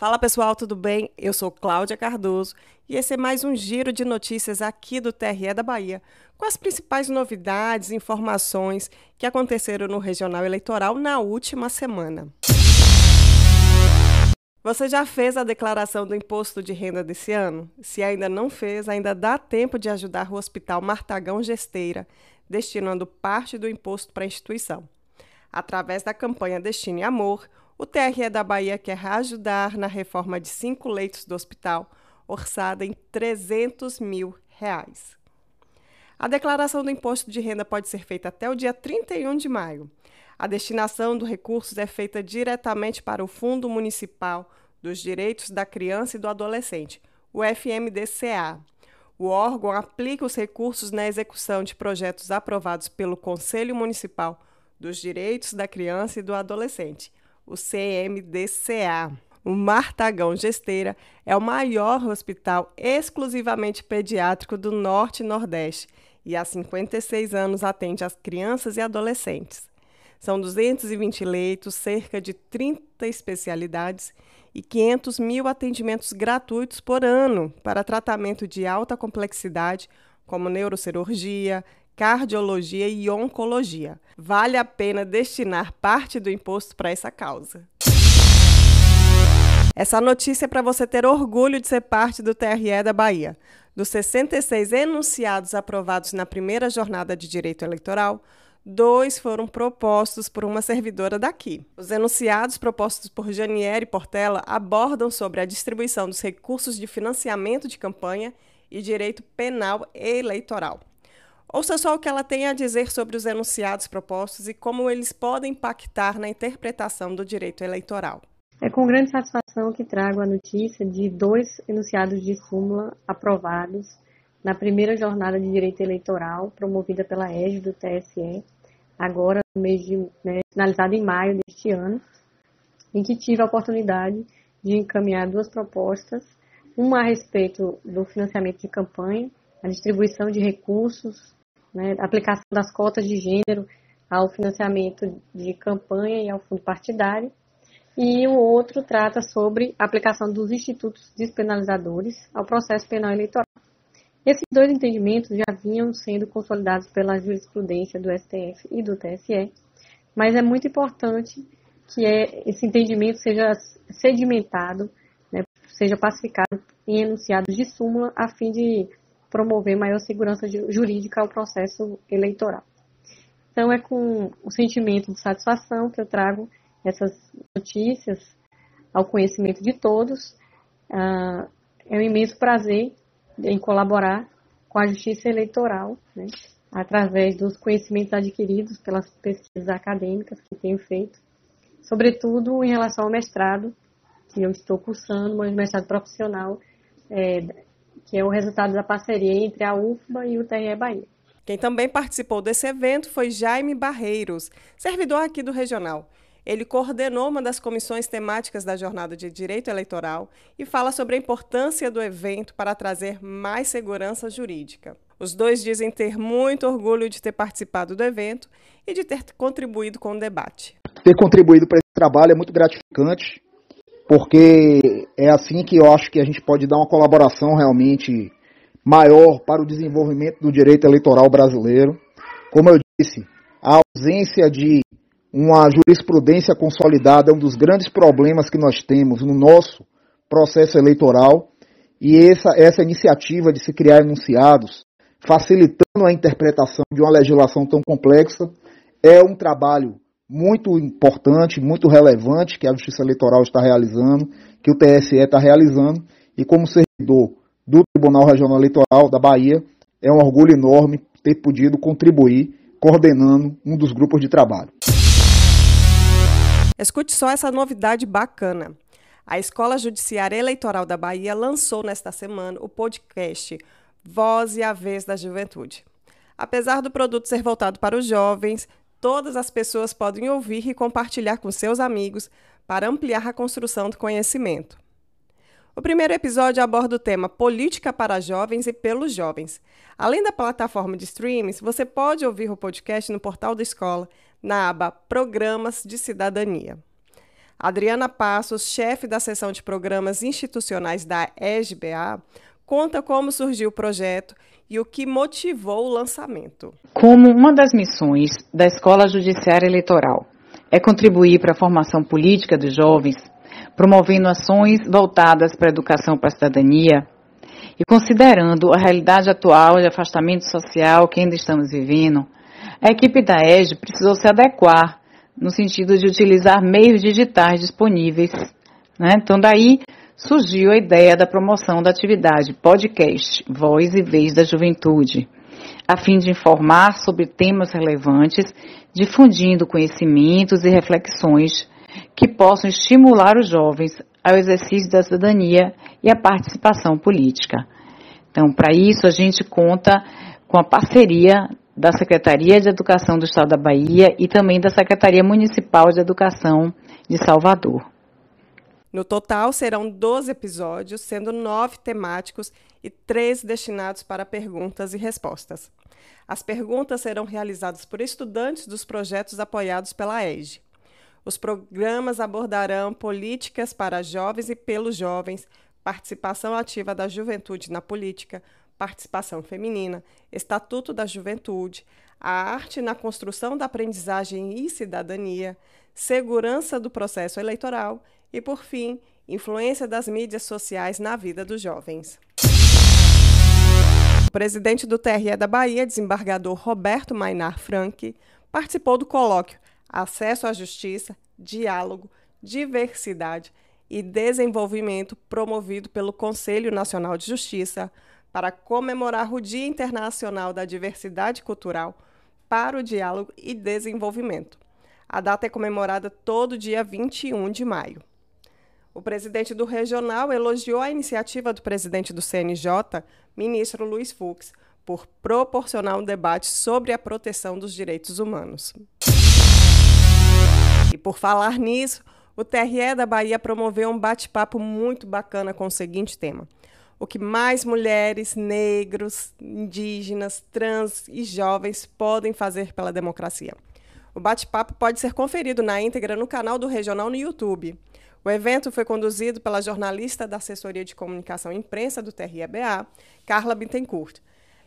Fala pessoal, tudo bem? Eu sou Cláudia Cardoso e esse é mais um giro de notícias aqui do TRE da Bahia, com as principais novidades e informações que aconteceram no Regional Eleitoral na última semana. Você já fez a declaração do imposto de renda desse ano? Se ainda não fez, ainda dá tempo de ajudar o Hospital Martagão Gesteira, destinando parte do imposto para a instituição. Através da campanha Destine Amor, o TRE da Bahia quer ajudar na reforma de cinco leitos do hospital, orçada em 300 mil reais. A declaração do imposto de renda pode ser feita até o dia 31 de maio. A destinação dos recursos é feita diretamente para o Fundo Municipal dos Direitos da Criança e do Adolescente, o FMDCA. O órgão aplica os recursos na execução de projetos aprovados pelo Conselho Municipal dos Direitos da Criança e do Adolescente, o CMDCA. O Martagão Gesteira é o maior hospital exclusivamente pediátrico do Norte e Nordeste e há 56 anos atende as crianças e adolescentes. São 220 leitos, cerca de 30 especialidades e 500 mil atendimentos gratuitos por ano para tratamento de alta complexidade, como neurocirurgia, cardiologia e oncologia. Vale a pena destinar parte do imposto para essa causa. Essa notícia é para você ter orgulho de ser parte do TRE da Bahia. Dos 66 enunciados aprovados na primeira jornada de direito eleitoral, dois foram propostos por uma servidora daqui. Os enunciados propostos por Janiere Portela abordam sobre a distribuição dos recursos de financiamento de campanha e direito penal eleitoral. Ouça só o que ela tem a dizer sobre os enunciados propostos e como eles podem impactar na interpretação do direito eleitoral. É com grande satisfação que trago a notícia de dois enunciados de súmula aprovados na primeira jornada de direito eleitoral promovida pela EGE do TSE, agora no mês de né, finalizado em maio deste ano, em que tive a oportunidade de encaminhar duas propostas, uma a respeito do financiamento de campanha, a distribuição de recursos né, aplicação das cotas de gênero ao financiamento de campanha e ao fundo partidário. E o outro trata sobre a aplicação dos institutos despenalizadores ao processo penal eleitoral. Esses dois entendimentos já vinham sendo consolidados pela jurisprudência do STF e do TSE, mas é muito importante que é, esse entendimento seja sedimentado, né, seja pacificado em enunciados de súmula, a fim de promover maior segurança jurídica ao processo eleitoral. Então, é com o sentimento de satisfação que eu trago essas notícias ao conhecimento de todos. Ah, é um imenso prazer em colaborar com a justiça eleitoral, né, através dos conhecimentos adquiridos pelas pesquisas acadêmicas que tenho feito, sobretudo em relação ao mestrado que eu estou cursando, meu mestrado profissional é, que é o resultado da parceria entre a UFBA e o TRE Bahia. Quem também participou desse evento foi Jaime Barreiros, servidor aqui do Regional. Ele coordenou uma das comissões temáticas da Jornada de Direito Eleitoral e fala sobre a importância do evento para trazer mais segurança jurídica. Os dois dizem ter muito orgulho de ter participado do evento e de ter contribuído com o debate. Ter contribuído para esse trabalho é muito gratificante porque é assim que eu acho que a gente pode dar uma colaboração realmente maior para o desenvolvimento do direito eleitoral brasileiro. Como eu disse, a ausência de uma jurisprudência consolidada é um dos grandes problemas que nós temos no nosso processo eleitoral e essa, essa iniciativa de se criar enunciados, facilitando a interpretação de uma legislação tão complexa, é um trabalho muito importante, muito relevante que a Justiça Eleitoral está realizando, que o TSE está realizando, e como servidor do Tribunal Regional Eleitoral da Bahia, é um orgulho enorme ter podido contribuir coordenando um dos grupos de trabalho. Escute só essa novidade bacana. A Escola Judiciária Eleitoral da Bahia lançou nesta semana o podcast Voz e a Vez da Juventude. Apesar do produto ser voltado para os jovens, todas as pessoas podem ouvir e compartilhar com seus amigos para ampliar a construção do conhecimento. O primeiro episódio aborda o tema Política para Jovens e pelos Jovens. Além da plataforma de streams, você pode ouvir o podcast no portal da escola, na aba Programas de Cidadania. Adriana Passos, chefe da seção de programas institucionais da ESBA, conta como surgiu o projeto e o que motivou o lançamento. Como uma das missões da Escola Judiciária Eleitoral é contribuir para a formação política dos jovens, promovendo ações voltadas para a educação para a cidadania e considerando a realidade atual de afastamento social que ainda estamos vivendo, a equipe da EGE precisou se adequar no sentido de utilizar meios digitais disponíveis. Né? Então, daí surgiu a ideia da promoção da atividade podcast Voz e Vez da Juventude, a fim de informar sobre temas relevantes, difundindo conhecimentos e reflexões que possam estimular os jovens ao exercício da cidadania e à participação política. Então, para isso, a gente conta com a parceria da Secretaria de Educação do Estado da Bahia e também da Secretaria Municipal de Educação de Salvador. No total, serão 12 episódios, sendo nove temáticos e três destinados para perguntas e respostas. As perguntas serão realizadas por estudantes dos projetos apoiados pela EGE. Os programas abordarão políticas para jovens e pelos jovens, participação ativa da juventude na política, participação feminina, estatuto da juventude, a arte na construção da aprendizagem e cidadania, segurança do processo eleitoral e, por fim, influência das mídias sociais na vida dos jovens. O presidente do TRE da Bahia, desembargador Roberto Mainar Franck, participou do colóquio Acesso à Justiça, Diálogo, Diversidade e Desenvolvimento promovido pelo Conselho Nacional de Justiça para comemorar o Dia Internacional da Diversidade Cultural para o Diálogo e Desenvolvimento. A data é comemorada todo dia 21 de maio. O presidente do regional elogiou a iniciativa do presidente do CNJ, ministro Luiz Fux, por proporcionar um debate sobre a proteção dos direitos humanos. E por falar nisso, o TRE da Bahia promoveu um bate-papo muito bacana com o seguinte tema: o que mais mulheres, negros, indígenas, trans e jovens podem fazer pela democracia. O bate-papo pode ser conferido na íntegra no canal do Regional no YouTube. O evento foi conduzido pela jornalista da Assessoria de Comunicação e Imprensa do TREBA, Carla Bittencourt,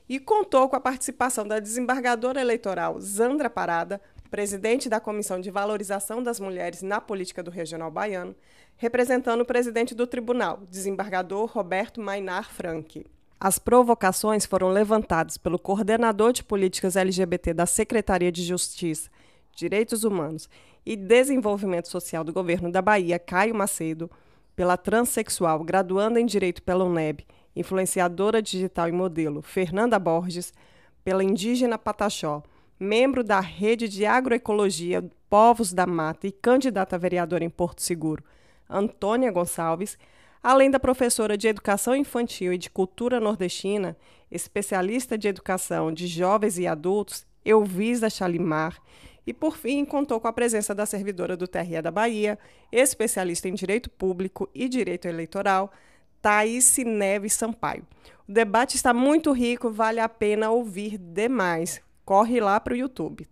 e contou com a participação da desembargadora eleitoral Zandra Parada, presidente da Comissão de Valorização das Mulheres na Política do Regional Baiano, representando o presidente do tribunal, desembargador Roberto Mainar Franck. As provocações foram levantadas pelo coordenador de políticas LGBT da Secretaria de Justiça, Direitos Humanos e Desenvolvimento Social do Governo da Bahia, Caio Macedo, pela transexual graduanda em Direito pela UNEB, influenciadora digital e modelo Fernanda Borges, pela indígena Pataxó, membro da Rede de Agroecologia Povos da Mata e candidata a vereadora em Porto Seguro, Antônia Gonçalves, além da professora de Educação Infantil e de Cultura Nordestina, especialista de Educação de Jovens e Adultos, Elvisa Chalimar, e, por fim, contou com a presença da servidora do TRE da Bahia, especialista em Direito Público e Direito Eleitoral, Thaís Neves Sampaio. O debate está muito rico, vale a pena ouvir demais corre lá para o YouTube.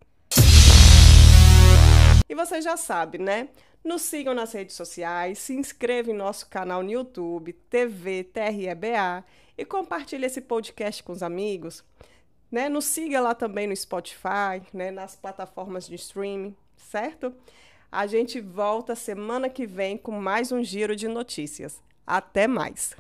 E você já sabe, né? Nos sigam nas redes sociais, se inscreva em nosso canal no YouTube, TV TREBA e compartilhe esse podcast com os amigos. Né? Nos siga lá também no Spotify, né? nas plataformas de streaming, certo? A gente volta semana que vem com mais um giro de notícias. Até mais!